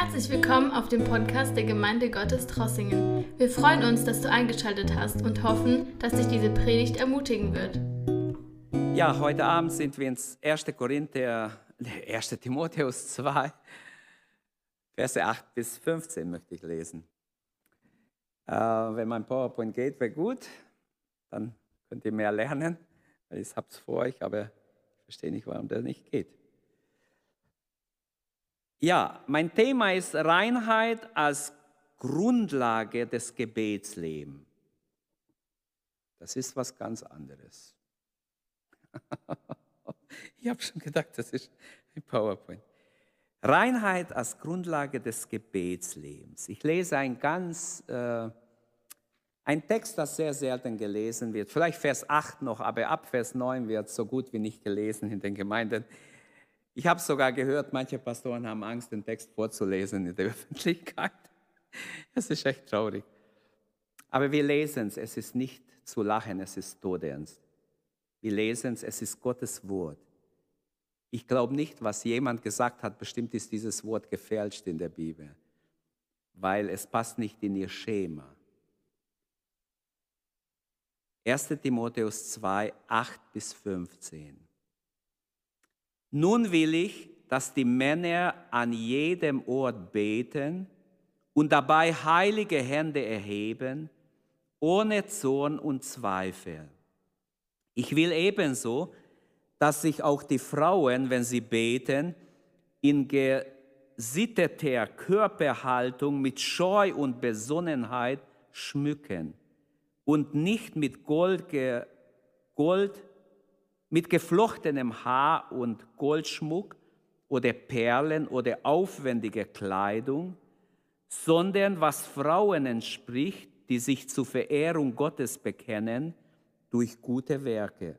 Herzlich willkommen auf dem Podcast der Gemeinde Gottes Trossingen. Wir freuen uns, dass du eingeschaltet hast und hoffen, dass dich diese Predigt ermutigen wird. Ja, heute Abend sind wir ins 1. Korinther, 1. Timotheus 2, Verse 8 bis 15 möchte ich lesen. Äh, wenn mein PowerPoint geht, wäre gut, dann könnt ihr mehr lernen. Ich habe es vor euch, aber ich verstehe nicht, warum das nicht geht. Ja, mein Thema ist Reinheit als Grundlage des Gebetslebens. Das ist was ganz anderes. ich habe schon gedacht, das ist ein PowerPoint. Reinheit als Grundlage des Gebetslebens. Ich lese ein ganz, äh, ein Text, das sehr selten gelesen wird. Vielleicht Vers 8 noch, aber ab Vers 9 wird so gut wie nicht gelesen in den Gemeinden. Ich habe sogar gehört, manche Pastoren haben Angst, den Text vorzulesen in der Öffentlichkeit. Das ist echt traurig. Aber wir lesen es, es ist nicht zu lachen, es ist todernst. Wir lesen es, es ist Gottes Wort. Ich glaube nicht, was jemand gesagt hat, bestimmt ist dieses Wort gefälscht in der Bibel, weil es passt nicht in ihr Schema. 1 Timotheus 2, 8 bis 15. Nun will ich, dass die Männer an jedem Ort beten und dabei heilige Hände erheben, ohne Zorn und Zweifel. Ich will ebenso, dass sich auch die Frauen, wenn sie beten, in gesitteter Körperhaltung mit Scheu und Besonnenheit schmücken und nicht mit Gold, Gold mit geflochtenem Haar und Goldschmuck oder Perlen oder aufwendiger Kleidung, sondern was Frauen entspricht, die sich zur Verehrung Gottes bekennen, durch gute Werke.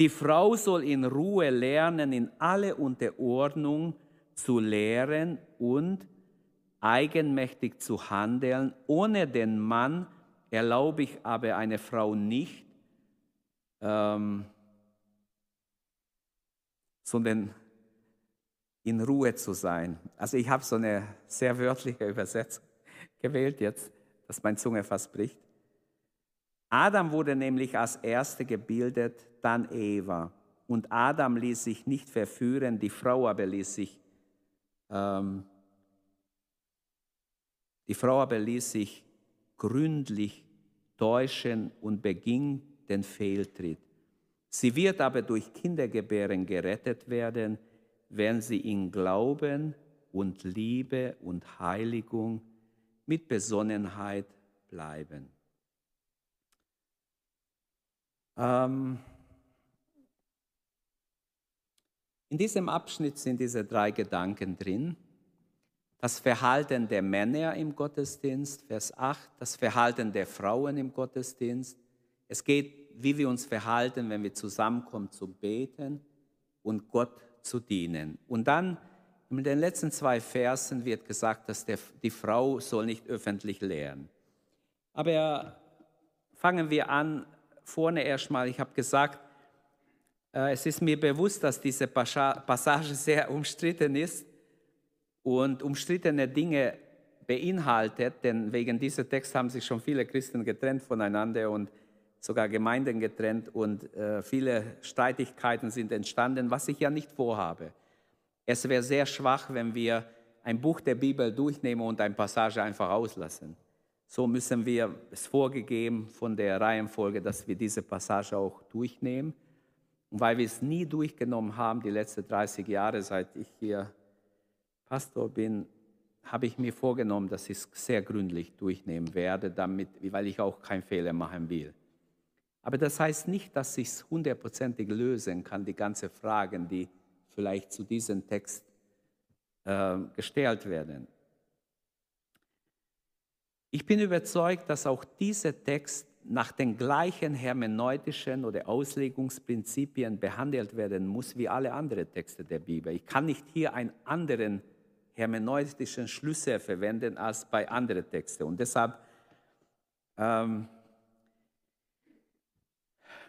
Die Frau soll in Ruhe lernen, in alle Unterordnung zu lehren und eigenmächtig zu handeln. Ohne den Mann erlaube ich aber eine Frau nicht, ähm, sondern in Ruhe zu sein. Also ich habe so eine sehr wörtliche Übersetzung gewählt jetzt, dass meine Zunge fast bricht. Adam wurde nämlich als Erste gebildet, dann Eva. Und Adam ließ sich nicht verführen, die Frau aber ließ sich, ähm, die Frau aber ließ sich gründlich täuschen und beging den Fehltritt. Sie wird aber durch Kindergebären gerettet werden, wenn sie in Glauben und Liebe und Heiligung mit Besonnenheit bleiben. Ähm in diesem Abschnitt sind diese drei Gedanken drin. Das Verhalten der Männer im Gottesdienst, Vers 8, das Verhalten der Frauen im Gottesdienst. Es geht wie wir uns verhalten, wenn wir zusammenkommen zum Beten und Gott zu dienen. Und dann in den letzten zwei Versen wird gesagt, dass der, die Frau soll nicht öffentlich lehren. Aber fangen wir an, vorne erstmal, ich habe gesagt, äh, es ist mir bewusst, dass diese Passage sehr umstritten ist und umstrittene Dinge beinhaltet, denn wegen dieser Text haben sich schon viele Christen getrennt voneinander und sogar Gemeinden getrennt und äh, viele Streitigkeiten sind entstanden, was ich ja nicht vorhabe. Es wäre sehr schwach, wenn wir ein Buch der Bibel durchnehmen und ein Passage einfach auslassen. So müssen wir es vorgegeben von der Reihenfolge, dass wir diese Passage auch durchnehmen. Und weil wir es nie durchgenommen haben, die letzten 30 Jahre, seit ich hier Pastor bin, habe ich mir vorgenommen, dass ich es sehr gründlich durchnehmen werde, damit, weil ich auch keinen Fehler machen will. Aber das heißt nicht, dass ich es hundertprozentig lösen kann, die ganzen Fragen, die vielleicht zu diesem Text äh, gestellt werden. Ich bin überzeugt, dass auch dieser Text nach den gleichen hermeneutischen oder Auslegungsprinzipien behandelt werden muss wie alle anderen Texte der Bibel. Ich kann nicht hier einen anderen hermeneutischen Schlüssel verwenden als bei anderen Texten. Und deshalb ähm,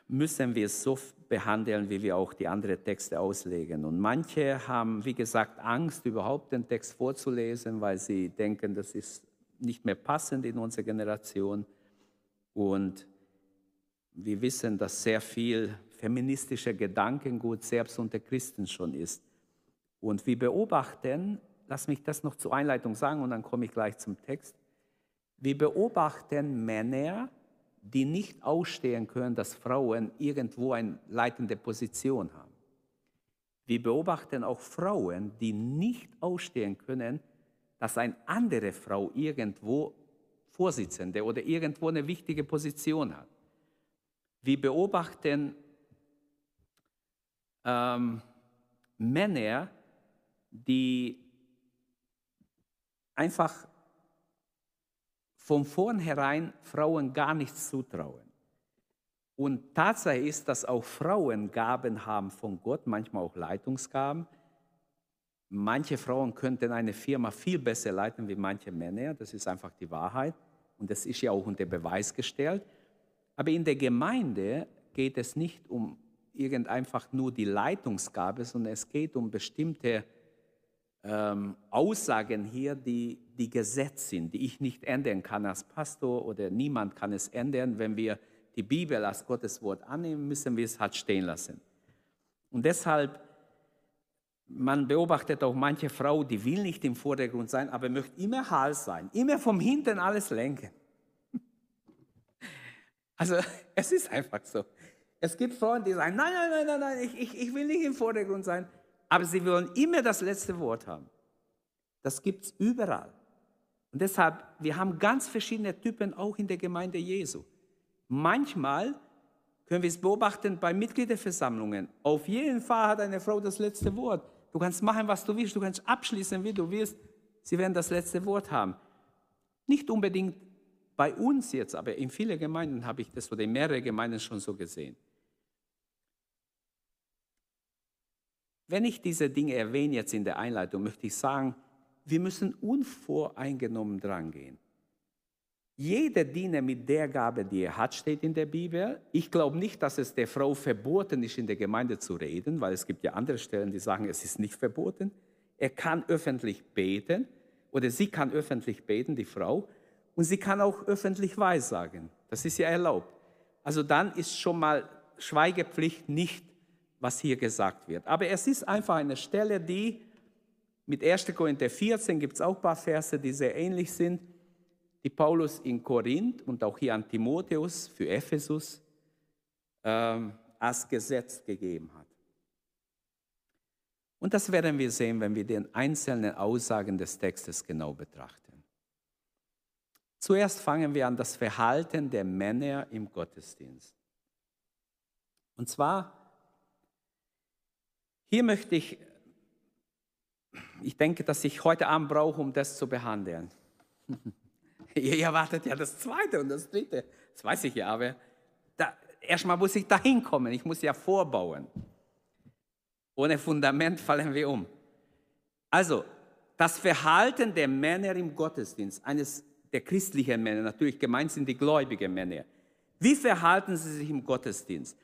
müssen wir es so behandeln, wie wir auch die anderen Texte auslegen. Und manche haben, wie gesagt, Angst, überhaupt den Text vorzulesen, weil sie denken, das ist nicht mehr passend in unserer Generation. Und wir wissen, dass sehr viel feministischer Gedankengut selbst unter Christen schon ist. Und wir beobachten, lass mich das noch zur Einleitung sagen und dann komme ich gleich zum Text. Wir beobachten Männer, die nicht ausstehen können, dass Frauen irgendwo eine leitende Position haben. Wir beobachten auch Frauen, die nicht ausstehen können, dass eine andere Frau irgendwo Vorsitzende oder irgendwo eine wichtige Position hat. Wir beobachten ähm, Männer, die einfach von vornherein Frauen gar nichts zutrauen. Und Tatsache ist, dass auch Frauen Gaben haben von Gott, manchmal auch Leitungsgaben. Manche Frauen könnten eine Firma viel besser leiten wie manche Männer, das ist einfach die Wahrheit. Und das ist ja auch unter Beweis gestellt. Aber in der Gemeinde geht es nicht um irgend einfach nur die Leitungsgabe, sondern es geht um bestimmte ähm, Aussagen hier, die, die Gesetz sind, die ich nicht ändern kann als Pastor oder niemand kann es ändern. Wenn wir die Bibel als Gottes Wort annehmen, müssen wir es halt stehen lassen. Und deshalb, man beobachtet auch manche Frau, die will nicht im Vordergrund sein, aber möchte immer Hals sein, immer vom Hinten alles lenken. Also es ist einfach so. Es gibt Frauen, die sagen, nein, nein, nein, nein, nein ich, ich, ich will nicht im Vordergrund sein aber sie wollen immer das letzte Wort haben. Das gibt es überall. Und deshalb, wir haben ganz verschiedene Typen auch in der Gemeinde Jesu. Manchmal können wir es beobachten bei Mitgliederversammlungen. Auf jeden Fall hat eine Frau das letzte Wort. Du kannst machen, was du willst, du kannst abschließen, wie du willst. Sie werden das letzte Wort haben. Nicht unbedingt bei uns jetzt, aber in vielen Gemeinden habe ich das oder in mehreren Gemeinden schon so gesehen. Wenn ich diese Dinge erwähne jetzt in der Einleitung, möchte ich sagen, wir müssen unvoreingenommen drangehen. Jeder Diener mit der Gabe, die er hat, steht in der Bibel. Ich glaube nicht, dass es der Frau verboten ist, in der Gemeinde zu reden, weil es gibt ja andere Stellen, die sagen, es ist nicht verboten. Er kann öffentlich beten oder sie kann öffentlich beten, die Frau, und sie kann auch öffentlich Weissagen. Das ist ja erlaubt. Also dann ist schon mal Schweigepflicht nicht was hier gesagt wird. Aber es ist einfach eine Stelle, die mit 1. Korinther 14 gibt es auch ein paar Verse, die sehr ähnlich sind, die Paulus in Korinth und auch hier an Timotheus für Ephesus ähm, als Gesetz gegeben hat. Und das werden wir sehen, wenn wir den einzelnen Aussagen des Textes genau betrachten. Zuerst fangen wir an das Verhalten der Männer im Gottesdienst. Und zwar hier möchte ich, ich denke, dass ich heute Abend brauche, um das zu behandeln. Ihr erwartet ja das zweite und das dritte. Das weiß ich ja, aber da, erstmal muss ich da hinkommen. Ich muss ja vorbauen. Ohne Fundament fallen wir um. Also, das Verhalten der Männer im Gottesdienst, eines der christlichen Männer, natürlich gemeint sind die gläubigen Männer. Wie verhalten sie sich im Gottesdienst?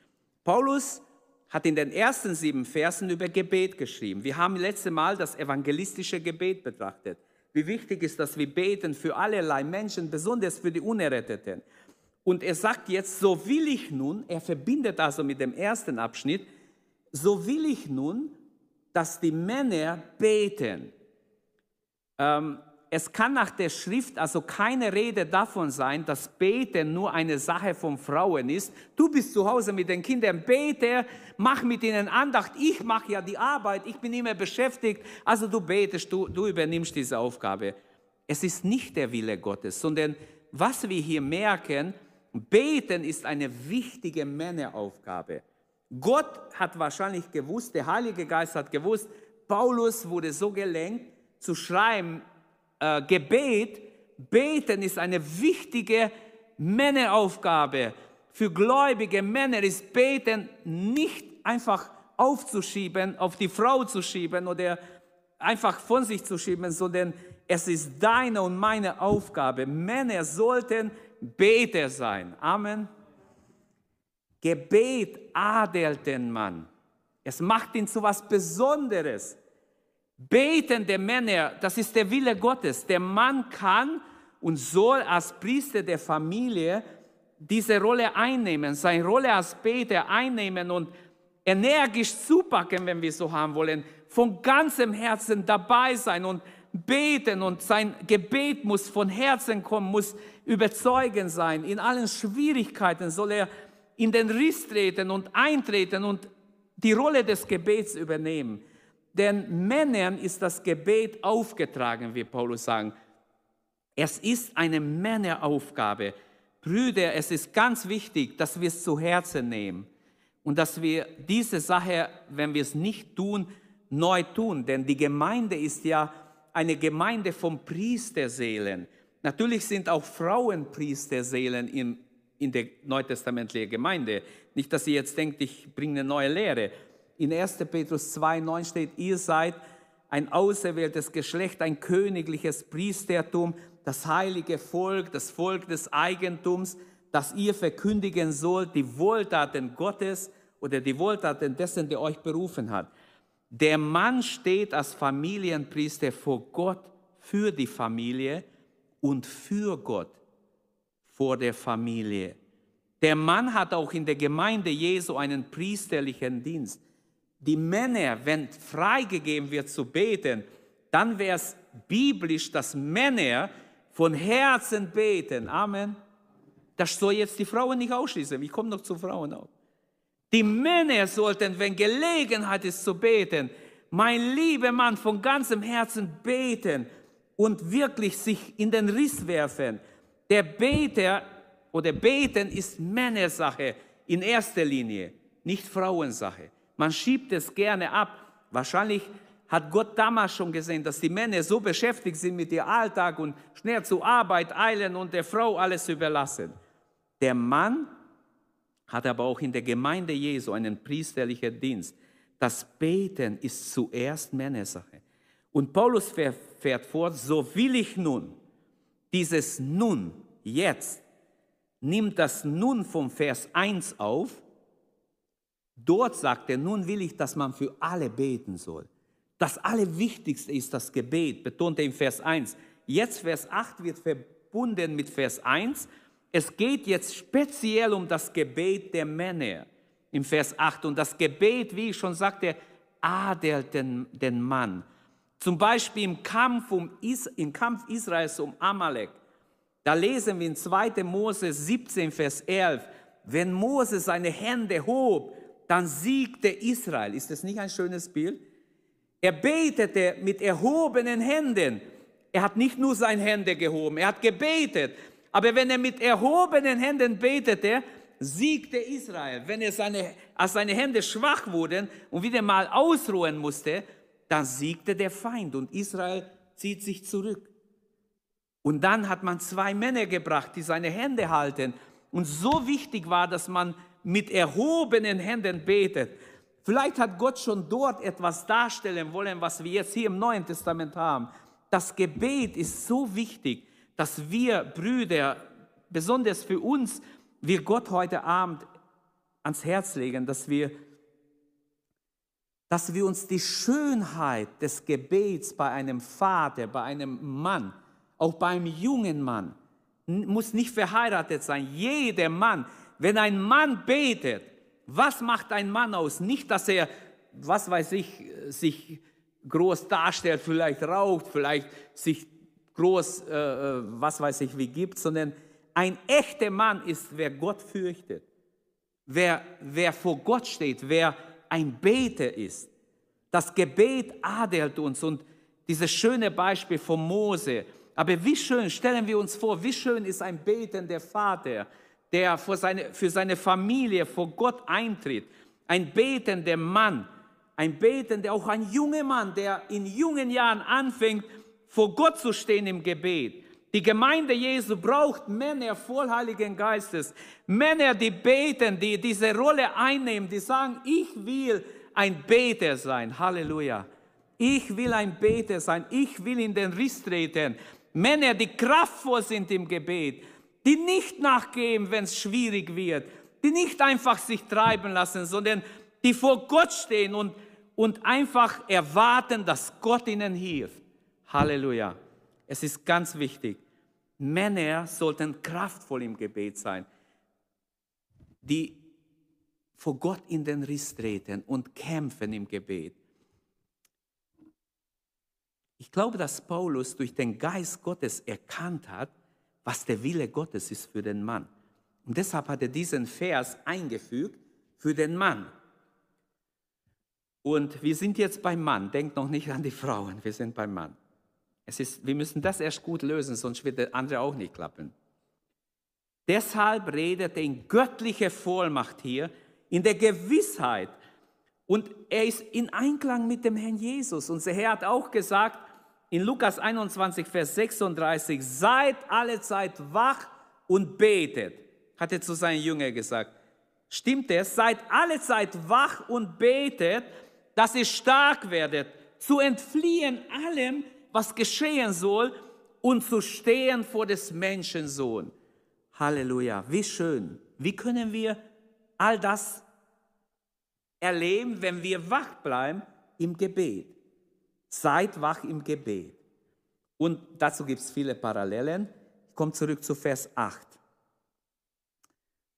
Paulus hat in den ersten sieben Versen über Gebet geschrieben. Wir haben letzte Mal das evangelistische Gebet betrachtet. Wie wichtig ist, dass wir beten für allerlei Menschen, besonders für die Unerretteten. Und er sagt jetzt, so will ich nun, er verbindet also mit dem ersten Abschnitt, so will ich nun, dass die Männer beten. Ähm, es kann nach der Schrift also keine Rede davon sein, dass Beten nur eine Sache von Frauen ist. Du bist zu Hause mit den Kindern, bete, mach mit ihnen Andacht. Ich mache ja die Arbeit, ich bin immer beschäftigt. Also du betest, du, du übernimmst diese Aufgabe. Es ist nicht der Wille Gottes, sondern was wir hier merken, Beten ist eine wichtige Männeraufgabe. Gott hat wahrscheinlich gewusst, der Heilige Geist hat gewusst, Paulus wurde so gelenkt zu schreiben, äh, Gebet, beten ist eine wichtige Männeraufgabe. Für gläubige Männer ist beten nicht einfach aufzuschieben, auf die Frau zu schieben oder einfach von sich zu schieben, sondern es ist deine und meine Aufgabe. Männer sollten Beter sein. Amen. Gebet adelt den Mann. Es macht ihn zu was Besonderes. Betende Männer, das ist der Wille Gottes. Der Mann kann und soll als Priester der Familie diese Rolle einnehmen, seine Rolle als Beter einnehmen und energisch zupacken, wenn wir so haben wollen, von ganzem Herzen dabei sein und beten und sein Gebet muss von Herzen kommen, muss überzeugend sein. In allen Schwierigkeiten soll er in den Riss treten und eintreten und die Rolle des Gebets übernehmen. Den Männern ist das Gebet aufgetragen, wie Paulus sagt. Es ist eine Männeraufgabe. Brüder, es ist ganz wichtig, dass wir es zu Herzen nehmen und dass wir diese Sache, wenn wir es nicht tun, neu tun. Denn die Gemeinde ist ja eine Gemeinde von Priesterseelen. Natürlich sind auch Frauen Priesterseelen in, in der neutestamentlichen Gemeinde. Nicht, dass ihr jetzt denkt, ich bringe eine neue Lehre. In 1. Petrus 2,9 steht, ihr seid ein auserwähltes Geschlecht, ein königliches Priestertum, das heilige Volk, das Volk des Eigentums, das ihr verkündigen sollt, die Wohltaten Gottes oder die Wohltaten dessen, der euch berufen hat. Der Mann steht als Familienpriester vor Gott für die Familie und für Gott vor der Familie. Der Mann hat auch in der Gemeinde Jesu einen priesterlichen Dienst. Die Männer, wenn freigegeben wird zu beten, dann wäre es biblisch, dass Männer von Herzen beten. Amen. Das soll jetzt die Frauen nicht ausschließen. Ich komme noch zu Frauen auch. Die Männer sollten, wenn Gelegenheit ist zu beten, mein lieber Mann, von ganzem Herzen beten und wirklich sich in den Riss werfen. Der Beter oder Beten ist Männersache in erster Linie, nicht Frauensache. Man schiebt es gerne ab. Wahrscheinlich hat Gott damals schon gesehen, dass die Männer so beschäftigt sind mit ihrem Alltag und schnell zur Arbeit eilen und der Frau alles überlassen. Der Mann hat aber auch in der Gemeinde Jesu einen priesterlichen Dienst. Das Beten ist zuerst Männersache. Und Paulus fährt fort, so will ich nun, dieses nun, jetzt, nimmt das nun vom Vers 1 auf. Dort sagt er, nun will ich, dass man für alle beten soll. Das Allerwichtigste ist das Gebet, betont er im Vers 1. Jetzt Vers 8 wird verbunden mit Vers 1 es geht jetzt speziell um das Gebet der Männer im Vers 8. Und das Gebet, wie ich schon sagte, adelt den, den Mann. Zum Beispiel im Kampf, um Is, im Kampf Israels um Amalek. Da lesen wir in 2. Mose 17, Vers 11, wenn Mose seine Hände hob, dann siegte Israel. Ist das nicht ein schönes Bild? Er betete mit erhobenen Händen. Er hat nicht nur seine Hände gehoben, er hat gebetet. Aber wenn er mit erhobenen Händen betete, siegte Israel. Wenn er seine, als seine Hände schwach wurden und wieder mal ausruhen musste, dann siegte der Feind und Israel zieht sich zurück. Und dann hat man zwei Männer gebracht, die seine Hände halten. Und so wichtig war, dass man mit erhobenen Händen betet. Vielleicht hat Gott schon dort etwas darstellen wollen, was wir jetzt hier im Neuen Testament haben. Das Gebet ist so wichtig dass wir Brüder, besonders für uns, wir Gott heute Abend ans Herz legen, dass wir, dass wir uns die Schönheit des Gebets bei einem Vater, bei einem Mann, auch beim jungen Mann, muss nicht verheiratet sein, jeder Mann, wenn ein Mann betet, was macht ein Mann aus? Nicht, dass er, was weiß ich, sich groß darstellt, vielleicht raucht, vielleicht sich groß, äh, äh, was weiß ich, wie gibt, sondern ein echter Mann ist, wer Gott fürchtet, wer, wer vor Gott steht, wer ein Beter ist. Das Gebet adelt uns und dieses schöne Beispiel von Mose. Aber wie schön, stellen wir uns vor, wie schön ist ein betender Vater, der für seine, für seine Familie vor Gott eintritt. Ein betender Mann, ein betender, auch ein junger Mann, der in jungen Jahren anfängt, vor Gott zu stehen im Gebet. Die Gemeinde Jesu braucht Männer voll Heiligen Geistes, Männer, die beten, die diese Rolle einnehmen, die sagen, ich will ein Beter sein. Halleluja. Ich will ein Beter sein. Ich will in den Riss treten. Männer, die kraftvoll sind im Gebet, die nicht nachgeben, wenn es schwierig wird, die nicht einfach sich treiben lassen, sondern die vor Gott stehen und, und einfach erwarten, dass Gott ihnen hilft. Halleluja. Es ist ganz wichtig. Männer sollten kraftvoll im Gebet sein, die vor Gott in den Riss treten und kämpfen im Gebet. Ich glaube, dass Paulus durch den Geist Gottes erkannt hat, was der Wille Gottes ist für den Mann. Und deshalb hat er diesen Vers eingefügt für den Mann. Und wir sind jetzt beim Mann. Denkt noch nicht an die Frauen, wir sind beim Mann. Es ist, wir müssen das erst gut lösen, sonst wird der andere auch nicht klappen. Deshalb redet er in göttlicher Vollmacht hier, in der Gewissheit. Und er ist in Einklang mit dem Herrn Jesus. Unser Herr hat auch gesagt in Lukas 21, Vers 36, seid alle Zeit wach und betet, hat er zu seinen Jüngern gesagt. Stimmt es? Seid alle Zeit wach und betet, dass ihr stark werdet, zu entfliehen allem, was geschehen soll und zu stehen vor des Menschensohn. Halleluja, wie schön. Wie können wir all das erleben, wenn wir wach bleiben im Gebet? Seid wach im Gebet. Und dazu gibt es viele Parallelen. Ich komme zurück zu Vers 8.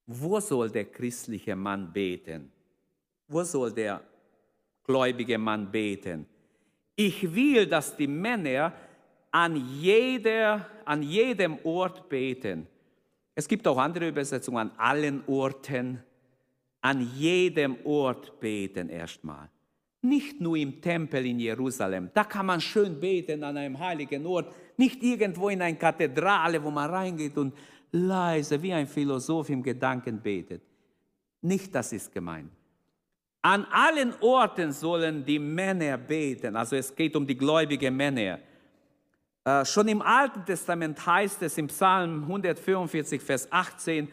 Wo soll der christliche Mann beten? Wo soll der gläubige Mann beten? Ich will, dass die Männer an, jeder, an jedem Ort beten. Es gibt auch andere Übersetzungen, an allen Orten, an jedem Ort beten erstmal. Nicht nur im Tempel in Jerusalem, da kann man schön beten an einem heiligen Ort, nicht irgendwo in einer Kathedrale, wo man reingeht und leise wie ein Philosoph im Gedanken betet. Nicht das ist gemeint. An allen Orten sollen die Männer beten. Also es geht um die gläubigen Männer. Äh, schon im Alten Testament heißt es im Psalm 144, Vers 18,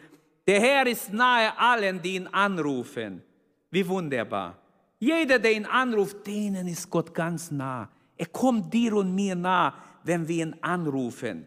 der Herr ist nahe allen, die ihn anrufen. Wie wunderbar. Jeder, der ihn anruft, denen ist Gott ganz nah. Er kommt dir und mir nah, wenn wir ihn anrufen.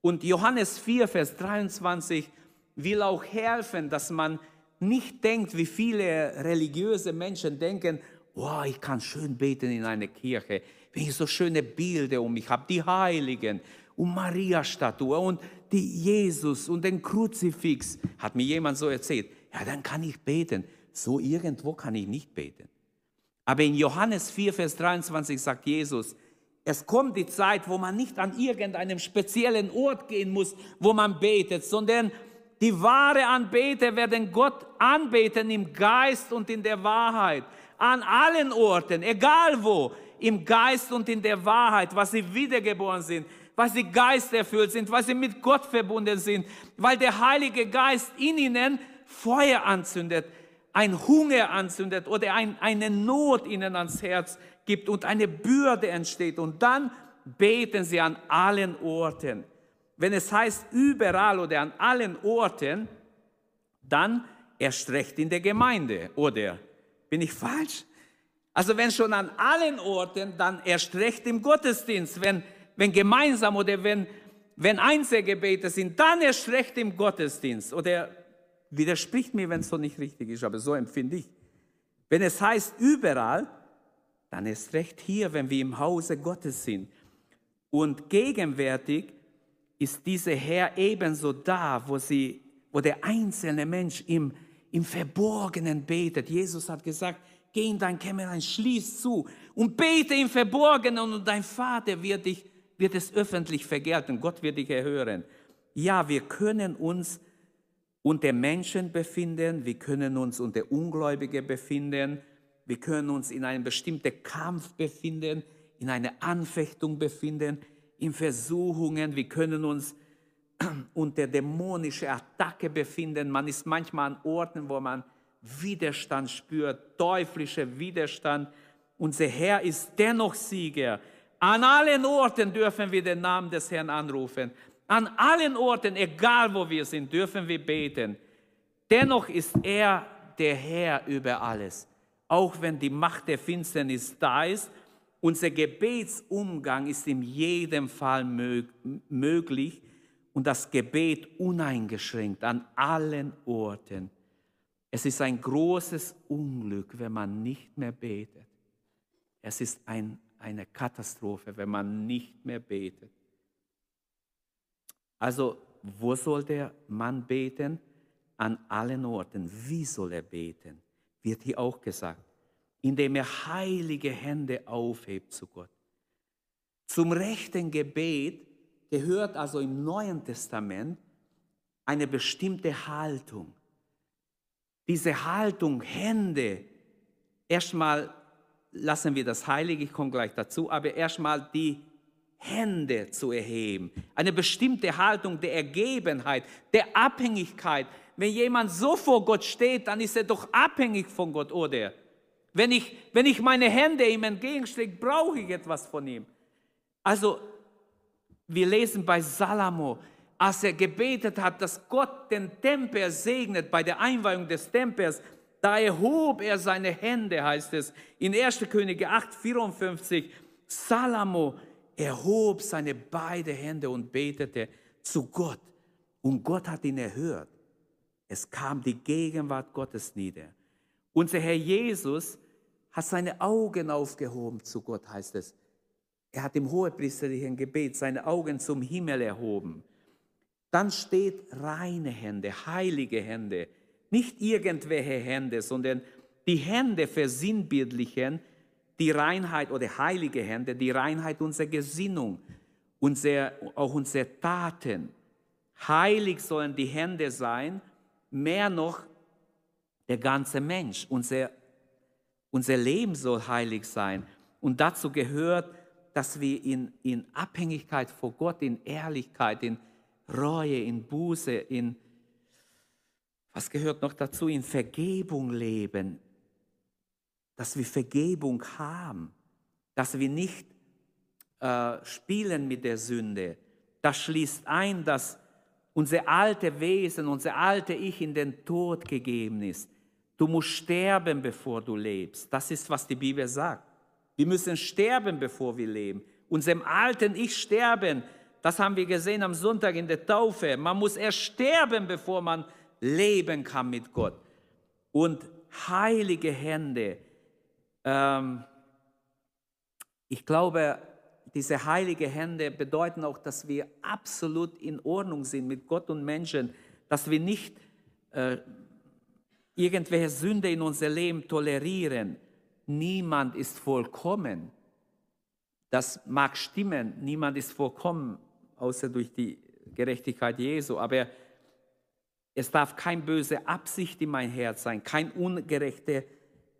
Und Johannes 4, Vers 23 will auch helfen, dass man nicht denkt, wie viele religiöse Menschen denken, oh, ich kann schön beten in einer Kirche, wenn ich so schöne Bilder um mich habe, die Heiligen und Maria-Statue und die Jesus und den Kruzifix, hat mir jemand so erzählt, ja, dann kann ich beten. So irgendwo kann ich nicht beten. Aber in Johannes 4, Vers 23 sagt Jesus, es kommt die Zeit, wo man nicht an irgendeinem speziellen Ort gehen muss, wo man betet, sondern die wahre Anbeter werden Gott anbeten im Geist und in der Wahrheit. An allen Orten, egal wo, im Geist und in der Wahrheit, was sie wiedergeboren sind, weil sie geisterfüllt sind, weil sie mit Gott verbunden sind, weil der Heilige Geist in ihnen Feuer anzündet, ein Hunger anzündet oder ein, eine Not ihnen ans Herz gibt und eine Bürde entsteht. Und dann beten sie an allen Orten. Wenn es heißt überall oder an allen Orten, dann erst recht in der Gemeinde, oder? Bin ich falsch? Also wenn schon an allen Orten, dann erst recht im Gottesdienst. Wenn, wenn gemeinsam oder wenn, wenn Einzelgebete sind, dann erst recht im Gottesdienst. Oder widerspricht mir, wenn es so nicht richtig ist, aber so empfinde ich. Wenn es heißt überall, dann erst recht hier, wenn wir im Hause Gottes sind. Und gegenwärtig ist dieser Herr ebenso da, wo, sie, wo der einzelne Mensch im, im Verborgenen betet. Jesus hat gesagt, geh in dein Kämmerlein, schließ zu und bete im Verborgenen und dein Vater wird, dich, wird es öffentlich vergelten. Gott wird dich erhören. Ja, wir können uns unter Menschen befinden, wir können uns unter Ungläubige befinden, wir können uns in einem bestimmten Kampf befinden, in einer Anfechtung befinden, in Versuchungen, wir können uns unter dämonischer Attacke befinden. Man ist manchmal an Orten, wo man Widerstand spürt, teuflischer Widerstand. Unser Herr ist dennoch Sieger. An allen Orten dürfen wir den Namen des Herrn anrufen. An allen Orten, egal wo wir sind, dürfen wir beten. Dennoch ist er der Herr über alles. Auch wenn die Macht der Finsternis da ist unser Gebetsumgang ist in jedem Fall möglich und das Gebet uneingeschränkt an allen Orten. Es ist ein großes Unglück, wenn man nicht mehr betet. Es ist ein, eine Katastrophe, wenn man nicht mehr betet. Also, wo soll der Mann beten? An allen Orten. Wie soll er beten? Wird hier auch gesagt. Indem er heilige Hände aufhebt zu Gott. Zum rechten Gebet gehört also im Neuen Testament eine bestimmte Haltung. Diese Haltung, Hände, erstmal lassen wir das Heilige, ich komme gleich dazu, aber erstmal die Hände zu erheben. Eine bestimmte Haltung der Ergebenheit, der Abhängigkeit. Wenn jemand so vor Gott steht, dann ist er doch abhängig von Gott, oder? Wenn ich, wenn ich meine Hände ihm entgegenstrecke, brauche ich etwas von ihm. Also, wir lesen bei Salomo, als er gebetet hat, dass Gott den Tempel segnet bei der Einweihung des Tempels, da erhob er seine Hände, heißt es in 1. Könige 8, 54. Salomo erhob seine beiden Hände und betete zu Gott. Und Gott hat ihn erhört. Es kam die Gegenwart Gottes nieder. Unser Herr Jesus hat seine Augen aufgehoben zu Gott, heißt es. Er hat im hohepriesterlichen Gebet seine Augen zum Himmel erhoben. Dann steht reine Hände, heilige Hände, nicht irgendwelche Hände, sondern die Hände versinnbildlichen die Reinheit oder heilige Hände, die Reinheit unserer Gesinnung, unser, auch unsere Taten. Heilig sollen die Hände sein, mehr noch der ganze Mensch. Unser, unser Leben soll heilig sein. Und dazu gehört, dass wir in, in Abhängigkeit vor Gott, in Ehrlichkeit, in Reue, in Buße, in, was gehört noch dazu, in Vergebung leben, dass wir Vergebung haben, dass wir nicht äh, spielen mit der Sünde. Das schließt ein, dass unser alte Wesen, unser alte Ich in den Tod gegeben ist. Du musst sterben, bevor du lebst. Das ist, was die Bibel sagt. Wir müssen sterben, bevor wir leben. Unserem alten Ich sterben. Das haben wir gesehen am Sonntag in der Taufe. Man muss erst sterben, bevor man leben kann mit Gott. Und heilige Hände, ähm, ich glaube, diese heilige Hände bedeuten auch, dass wir absolut in Ordnung sind mit Gott und Menschen, dass wir nicht äh, irgendwelche Sünde in unser Leben tolerieren. Niemand ist vollkommen. Das mag stimmen, niemand ist vollkommen, außer durch die Gerechtigkeit Jesu, aber es darf keine böse Absicht in mein Herz sein, kein ungerechte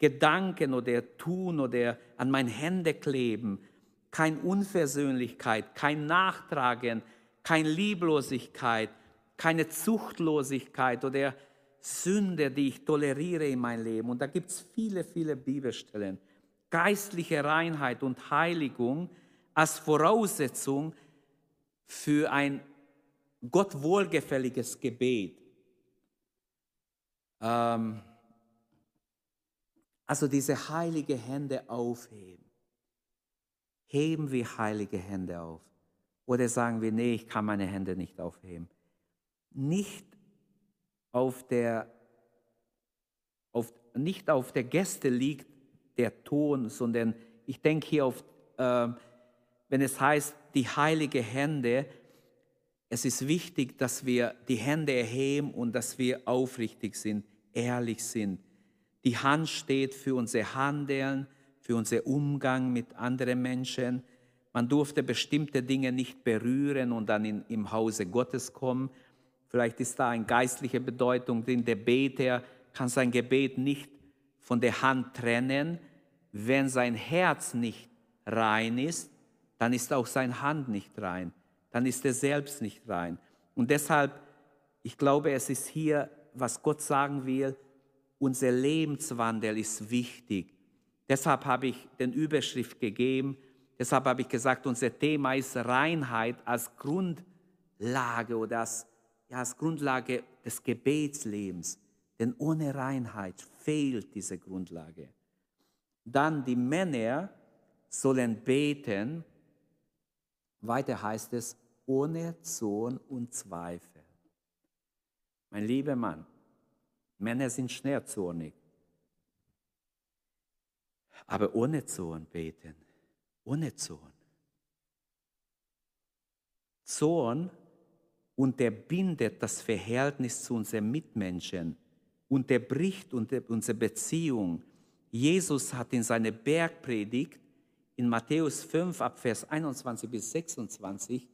Gedanken oder Tun oder an meine Hände kleben, keine Unversöhnlichkeit, kein Nachtragen, keine Lieblosigkeit, keine Zuchtlosigkeit oder Sünde, die ich toleriere in mein Leben. Und da gibt es viele, viele Bibelstellen. Geistliche Reinheit und Heiligung als Voraussetzung für ein Gott wohlgefälliges Gebet. Ähm, also diese heilige Hände aufheben. Heben wir heilige Hände auf. Oder sagen wir, nee, ich kann meine Hände nicht aufheben. Nicht auf der, auf, nicht auf der Gäste liegt der Ton, sondern ich denke hier auf, äh, wenn es heißt, die heilige Hände, es ist wichtig, dass wir die Hände erheben und dass wir aufrichtig sind, ehrlich sind die Hand steht für unser Handeln, für unser Umgang mit anderen Menschen. Man durfte bestimmte Dinge nicht berühren und dann in, im Hause Gottes kommen. Vielleicht ist da eine geistliche Bedeutung drin. Der Beter kann sein Gebet nicht von der Hand trennen. Wenn sein Herz nicht rein ist, dann ist auch seine Hand nicht rein. Dann ist er selbst nicht rein. Und deshalb, ich glaube, es ist hier, was Gott sagen will, unser Lebenswandel ist wichtig. Deshalb habe ich den Überschrift gegeben. Deshalb habe ich gesagt, unser Thema ist Reinheit als Grundlage oder als, ja, als Grundlage des Gebetslebens. Denn ohne Reinheit fehlt diese Grundlage. Dann die Männer sollen beten. Weiter heißt es, ohne Zorn und Zweifel. Mein lieber Mann, Männer sind schnell zornig. Aber ohne Zorn beten. Ohne Zorn. Zorn unterbindet das Verhältnis zu unseren Mitmenschen, unterbricht unsere Beziehung. Jesus hat in seiner Bergpredigt in Matthäus 5 ab Vers 21 bis 26,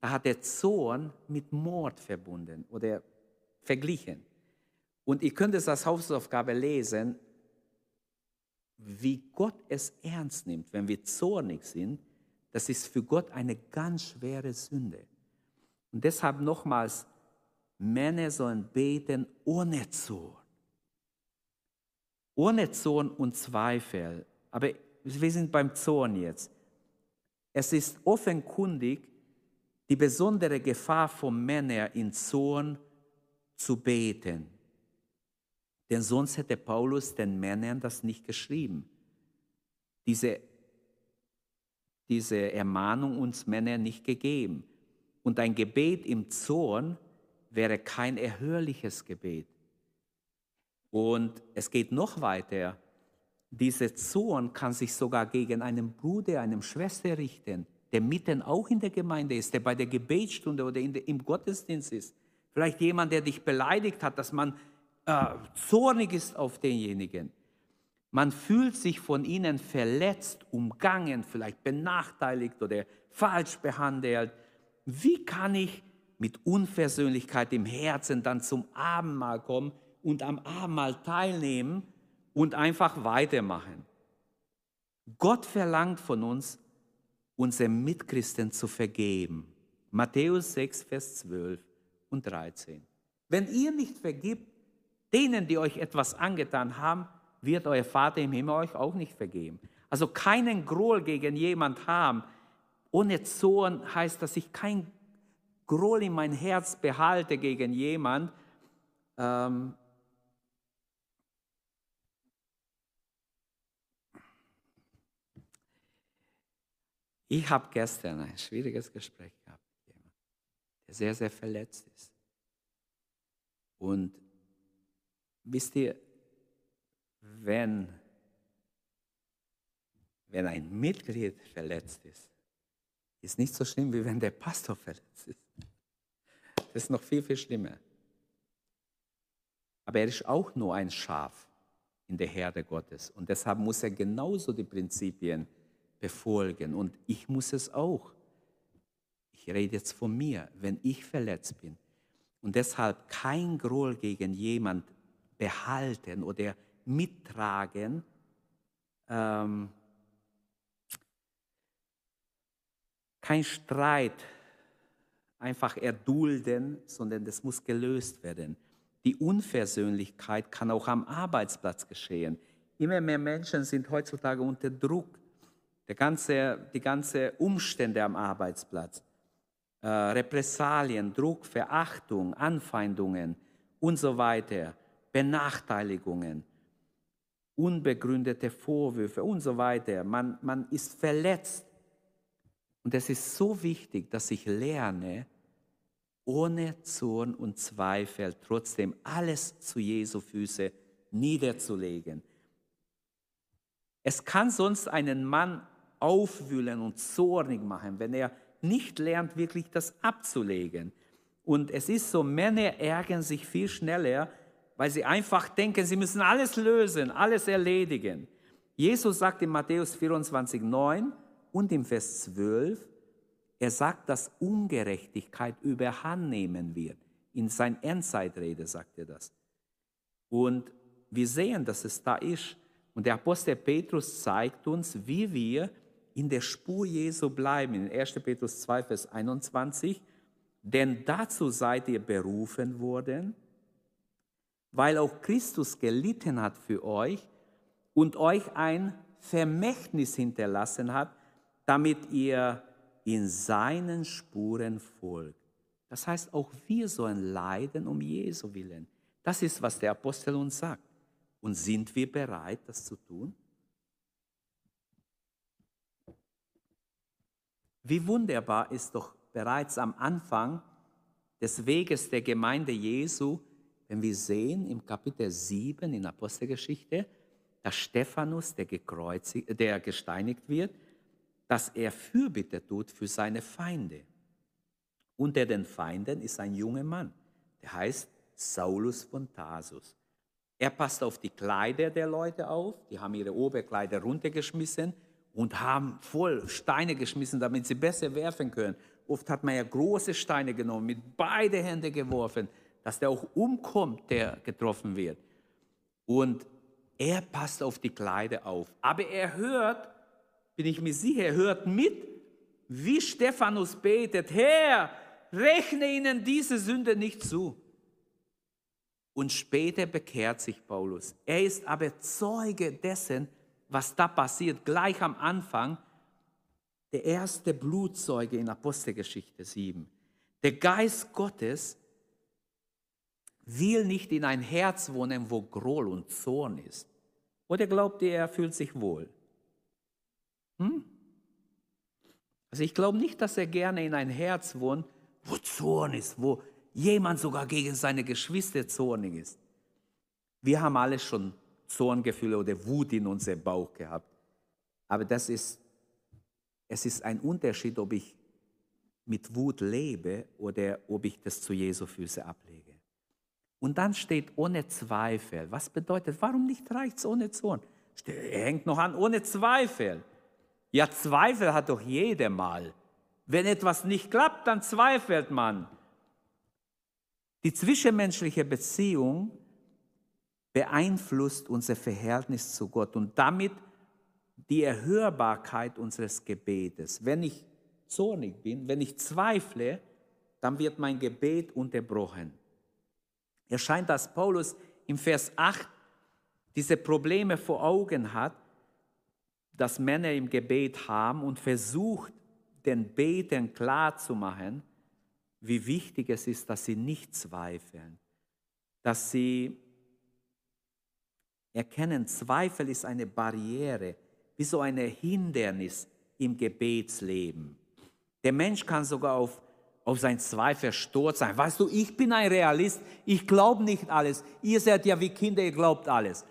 da hat er Zorn mit Mord verbunden oder verglichen. Und ihr könnt es als Hausaufgabe lesen, wie Gott es ernst nimmt, wenn wir zornig sind. Das ist für Gott eine ganz schwere Sünde. Und deshalb nochmals, Männer sollen beten ohne Zorn. Ohne Zorn und Zweifel. Aber wir sind beim Zorn jetzt. Es ist offenkundig die besondere Gefahr von Männern in Zorn zu beten. Denn sonst hätte Paulus den Männern das nicht geschrieben. Diese, diese Ermahnung uns Männern nicht gegeben. Und ein Gebet im Zorn wäre kein erhörliches Gebet. Und es geht noch weiter. Dieser Zorn kann sich sogar gegen einen Bruder, eine Schwester richten, der mitten auch in der Gemeinde ist, der bei der Gebetsstunde oder der, im Gottesdienst ist. Vielleicht jemand, der dich beleidigt hat, dass man äh, zornig ist auf denjenigen. Man fühlt sich von ihnen verletzt, umgangen, vielleicht benachteiligt oder falsch behandelt. Wie kann ich mit Unversöhnlichkeit im Herzen dann zum Abendmahl kommen und am Abendmahl teilnehmen und einfach weitermachen? Gott verlangt von uns, unseren Mitchristen zu vergeben. Matthäus 6, Vers 12 und 13. Wenn ihr nicht vergibt, denen, die euch etwas angetan haben, wird euer Vater im Himmel euch auch nicht vergeben. Also keinen Groll gegen jemand haben. Ohne Zorn heißt, dass ich kein Groll in mein Herz behalte gegen jemand. Ähm, ich habe gestern ein schwieriges Gespräch gehabt mit jemandem, der sehr, sehr verletzt ist. Und Wisst ihr, wenn, wenn ein Mitglied verletzt ist, ist nicht so schlimm, wie wenn der Pastor verletzt ist. Das ist noch viel, viel schlimmer. Aber er ist auch nur ein Schaf in der Herde Gottes. Und deshalb muss er genauso die Prinzipien befolgen. Und ich muss es auch. Ich rede jetzt von mir, wenn ich verletzt bin. Und deshalb kein Groll gegen jemand behalten oder mittragen. Ähm, kein Streit einfach erdulden, sondern das muss gelöst werden. Die Unversöhnlichkeit kann auch am Arbeitsplatz geschehen. Immer mehr Menschen sind heutzutage unter Druck. Der ganze, die ganzen Umstände am Arbeitsplatz, äh, Repressalien, Druck, Verachtung, Anfeindungen und so weiter. Benachteiligungen, unbegründete Vorwürfe und so weiter. Man, man ist verletzt. Und es ist so wichtig, dass ich lerne, ohne Zorn und Zweifel trotzdem alles zu Jesu Füße niederzulegen. Es kann sonst einen Mann aufwühlen und zornig machen, wenn er nicht lernt, wirklich das abzulegen. Und es ist so, Männer ärgern sich viel schneller, weil sie einfach denken, sie müssen alles lösen, alles erledigen. Jesus sagt in Matthäus 24, 9 und im Vers 12, er sagt, dass Ungerechtigkeit überhand nehmen wird. In sein Endzeitrede sagt er das. Und wir sehen, dass es da ist. Und der Apostel Petrus zeigt uns, wie wir in der Spur Jesu bleiben. In 1. Petrus 2, Vers 21. Denn dazu seid ihr berufen worden, weil auch Christus gelitten hat für euch und euch ein Vermächtnis hinterlassen hat, damit ihr in seinen Spuren folgt. Das heißt, auch wir sollen leiden um Jesu willen. Das ist, was der Apostel uns sagt. Und sind wir bereit, das zu tun? Wie wunderbar ist doch bereits am Anfang des Weges der Gemeinde Jesu, Denn wir sehen im Kapitel 7 in Apostelgeschichte, dass Stephanus, der, der gesteinigt wird, dass er Fürbitte tut für seine Feinde. Unter den Feinden ist ein junger Mann, der heißt Saulus von Tarsus. Er passt auf die Kleider der Leute auf, die haben ihre Oberkleider runtergeschmissen und haben voll Steine geschmissen, damit sie besser werfen können. Oft hat man ja große Steine genommen, mit beide Hände geworfen, dass der auch umkommt, der getroffen wird. Und er passt auf die Kleider auf. Aber er hört, bin ich mir sicher, er hört mit, wie Stephanus betet, Herr, rechne ihnen diese Sünde nicht zu. Und später bekehrt sich Paulus. Er ist aber Zeuge dessen, was da passiert, gleich am Anfang. Der erste Blutzeuge in Apostelgeschichte 7. Der Geist Gottes will nicht in ein Herz wohnen, wo Groll und Zorn ist. Oder glaubt ihr, er fühlt sich wohl? Hm? Also ich glaube nicht, dass er gerne in ein Herz wohnt, wo Zorn ist, wo jemand sogar gegen seine Geschwister zornig ist. Wir haben alle schon Zorngefühle oder Wut in unserem Bauch gehabt. Aber das ist, es ist ein Unterschied, ob ich mit Wut lebe oder ob ich das zu Jesu Füße ablege. Und dann steht ohne Zweifel. Was bedeutet, warum nicht reicht es ohne Zorn? Er hängt noch an, ohne Zweifel. Ja, Zweifel hat doch jeder mal. Wenn etwas nicht klappt, dann zweifelt man. Die zwischenmenschliche Beziehung beeinflusst unser Verhältnis zu Gott und damit die Erhörbarkeit unseres Gebetes. Wenn ich zornig bin, wenn ich zweifle, dann wird mein Gebet unterbrochen. Es scheint, dass Paulus im Vers 8 diese Probleme vor Augen hat, dass Männer im Gebet haben und versucht, den Beten klarzumachen, wie wichtig es ist, dass sie nicht zweifeln, dass sie erkennen, Zweifel ist eine Barriere, wie so ein Hindernis im Gebetsleben. Der Mensch kann sogar auf, auf sein Zweifel stolz sein. Weißt du, ich bin ein Realist, ich glaube nicht alles. Ihr seid ja wie Kinder, ihr glaubt alles.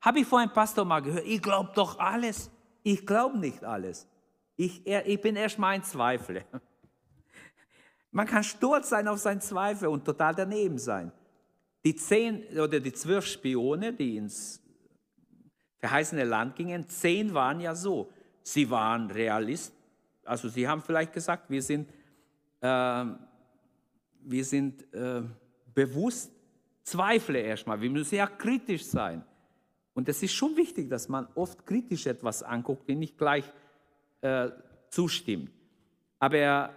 Habe ich vor einem Pastor mal gehört, ich glaube doch alles. Ich glaube nicht alles. Ich, ich bin erstmal ein Zweifler. Man kann stolz sein auf seinen Zweifel und total daneben sein. Die zehn oder die zwölf Spione, die ins verheißene Land gingen, zehn waren ja so. Sie waren Realist, also sie haben vielleicht gesagt, wir sind, äh, wir sind äh, bewusst Zweifler erstmal. Wir müssen ja kritisch sein. Und es ist schon wichtig, dass man oft kritisch etwas anguckt und nicht gleich äh, zustimmt. Aber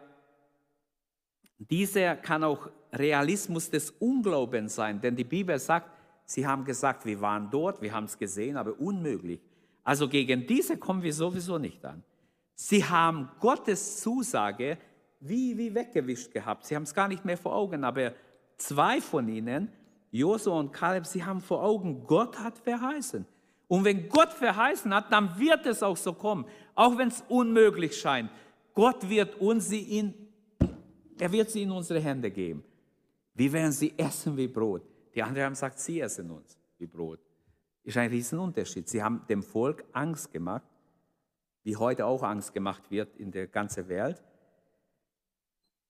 dieser kann auch Realismus des Unglaubens sein, denn die Bibel sagt, sie haben gesagt, wir waren dort, wir haben es gesehen, aber unmöglich. Also gegen diese kommen wir sowieso nicht an. Sie haben Gottes Zusage wie, wie weggewischt gehabt. Sie haben es gar nicht mehr vor Augen, aber zwei von ihnen, Josua und Kaleb, sie haben vor Augen, Gott hat verheißen. Und wenn Gott verheißen hat, dann wird es auch so kommen, auch wenn es unmöglich scheint. Gott wird uns sie in er wird sie in unsere Hände geben. Wir werden sie essen wie Brot. Die anderen haben gesagt, sie essen uns wie Brot. Ist ein Riesenunterschied. Sie haben dem Volk Angst gemacht, wie heute auch Angst gemacht wird in der ganzen Welt.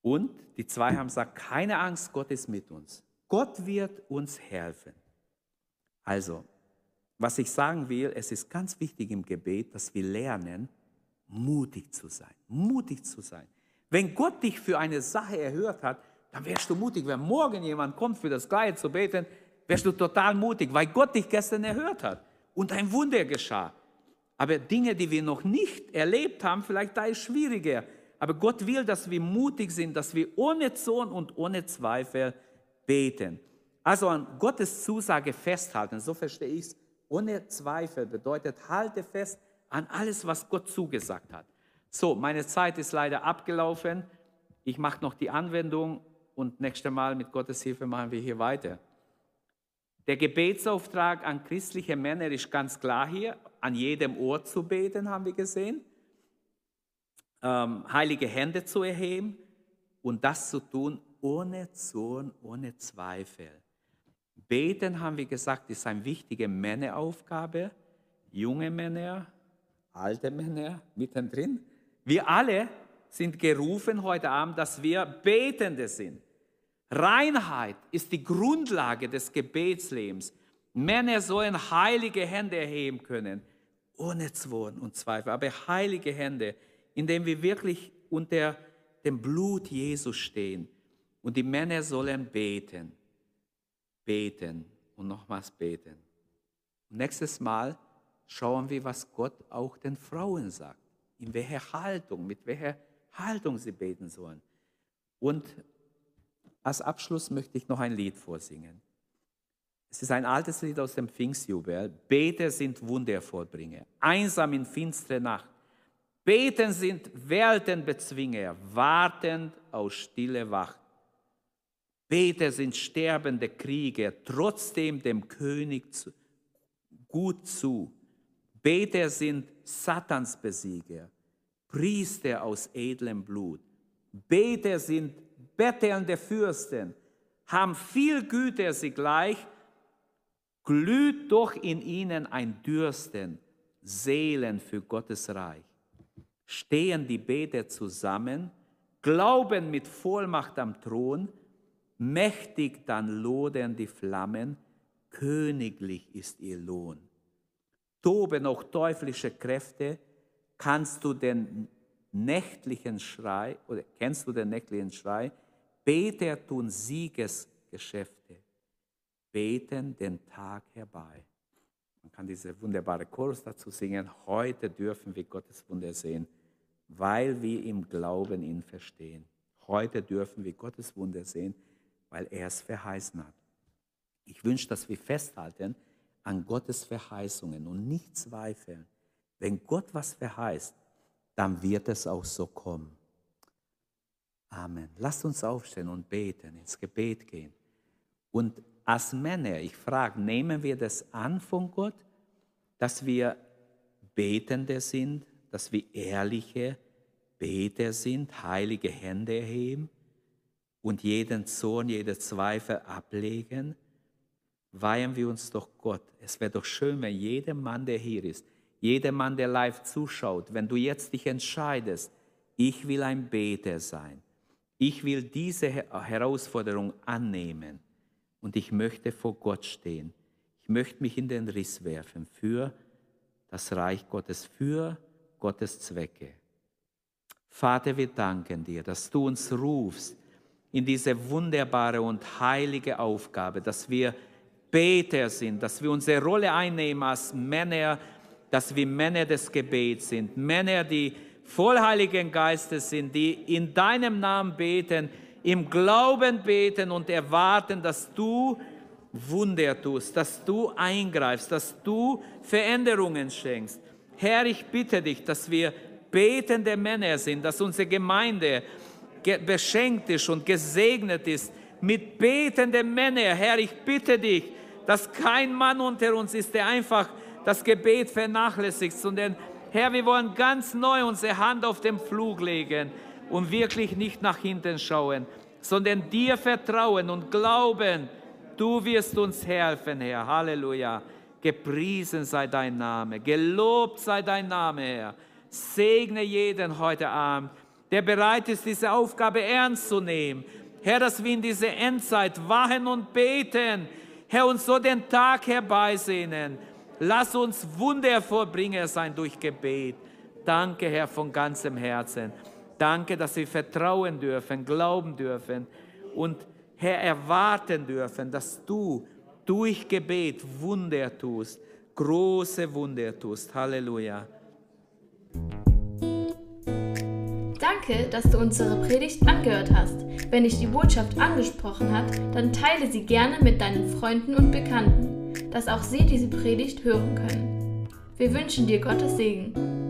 Und die zwei haben gesagt, keine Angst, Gott ist mit uns. Gott wird uns helfen. Also, was ich sagen will, es ist ganz wichtig im Gebet, dass wir lernen, mutig zu sein. Mutig zu sein. Wenn Gott dich für eine Sache erhört hat, dann wärst du mutig. Wenn morgen jemand kommt, für das Gleiche zu beten, wärst du total mutig, weil Gott dich gestern erhört hat und ein Wunder geschah. Aber Dinge, die wir noch nicht erlebt haben, vielleicht da ist schwieriger. Aber Gott will, dass wir mutig sind, dass wir ohne Zorn und ohne Zweifel beten. Also an Gottes Zusage festhalten, so verstehe ich es. Ohne Zweifel bedeutet, halte fest an alles, was Gott zugesagt hat. So, meine Zeit ist leider abgelaufen. Ich mache noch die Anwendung und nächstes Mal mit Gottes Hilfe machen wir hier weiter. Der Gebetsauftrag an christliche Männer ist ganz klar hier, an jedem Ort zu beten, haben wir gesehen, ähm, heilige Hände zu erheben und das zu tun ohne Zorn, ohne Zweifel. Beten, haben wir gesagt, ist eine wichtige Männeraufgabe. Junge Männer, alte Männer, mittendrin. Wir alle sind gerufen heute Abend, dass wir Betende sind. Reinheit ist die Grundlage des Gebetslebens. Männer sollen heilige Hände erheben können, ohne Zwon und Zweifel, aber heilige Hände, indem wir wirklich unter dem Blut Jesus stehen. Und die Männer sollen beten, beten und nochmals beten. Und nächstes Mal schauen wir, was Gott auch den Frauen sagt, in welcher Haltung, mit welcher Haltung sie beten sollen. Und als Abschluss möchte ich noch ein Lied vorsingen. Es ist ein altes Lied aus dem Pfingstjubel. Beter sind Wundervollbringer, einsam in finstere Nacht. Beten sind Weltenbezwinger, wartend aus stille Wacht. Beter sind sterbende Krieger, trotzdem dem König gut zu. Beter sind Satansbesieger, Priester aus edlem Blut. Beter sind bettelnde Fürsten, haben viel Güter sie gleich, glüht doch in ihnen ein Dürsten, Seelen für Gottes Reich. Stehen die Beter zusammen, glauben mit Vollmacht am Thron, mächtig dann lodern die Flammen, königlich ist ihr Lohn. Toben auch teuflische Kräfte, kannst du den nächtlichen Schrei, oder kennst du den nächtlichen Schrei? Beter tun Siegesgeschäfte, beten den Tag herbei. Man kann diese wunderbare Chorus dazu singen. Heute dürfen wir Gottes Wunder sehen, weil wir im Glauben ihn verstehen. Heute dürfen wir Gottes Wunder sehen, weil er es verheißen hat. Ich wünsche, dass wir festhalten an Gottes Verheißungen und nicht zweifeln. Wenn Gott was verheißt, dann wird es auch so kommen. Amen. Lasst uns aufstehen und beten, ins Gebet gehen. Und als Männer, ich frage, nehmen wir das an von Gott, dass wir Betende sind, dass wir ehrliche Beter sind, heilige Hände erheben und jeden Zorn, jede Zweifel ablegen? Weihen wir uns doch Gott. Es wäre doch schön, wenn jeder Mann, der hier ist, jeder Mann, der live zuschaut, wenn du jetzt dich entscheidest, ich will ein Beter sein, ich will diese Herausforderung annehmen und ich möchte vor Gott stehen. Ich möchte mich in den Riss werfen für das Reich Gottes, für Gottes Zwecke. Vater, wir danken dir, dass du uns rufst in diese wunderbare und heilige Aufgabe, dass wir Beter sind, dass wir unsere Rolle einnehmen als Männer, dass wir Männer des Gebets sind, Männer, die voll Heiligen Geistes sind, die in deinem Namen beten, im Glauben beten und erwarten, dass du Wunder tust, dass du eingreifst, dass du Veränderungen schenkst. Herr, ich bitte dich, dass wir betende Männer sind, dass unsere Gemeinde beschenkt ist und gesegnet ist mit betenden Männern. Herr, ich bitte dich, dass kein Mann unter uns ist, der einfach das Gebet vernachlässigt, sondern Herr, wir wollen ganz neu unsere Hand auf den Flug legen und wirklich nicht nach hinten schauen, sondern dir vertrauen und glauben, du wirst uns helfen, Herr. Halleluja. Gepriesen sei dein Name, gelobt sei dein Name, Herr. Segne jeden heute Abend, der bereit ist, diese Aufgabe ernst zu nehmen. Herr, dass wir in diese Endzeit wachen und beten, Herr, uns so den Tag herbeisehnen Lass uns Wundervollbringer sein durch Gebet. Danke, Herr, von ganzem Herzen. Danke, dass wir vertrauen dürfen, glauben dürfen und Herr, erwarten dürfen, dass du durch Gebet Wunder tust, große Wunder tust. Halleluja. Danke, dass du unsere Predigt angehört hast. Wenn dich die Botschaft angesprochen hat, dann teile sie gerne mit deinen Freunden und Bekannten dass auch sie diese Predigt hören können. Wir wünschen dir Gottes Segen.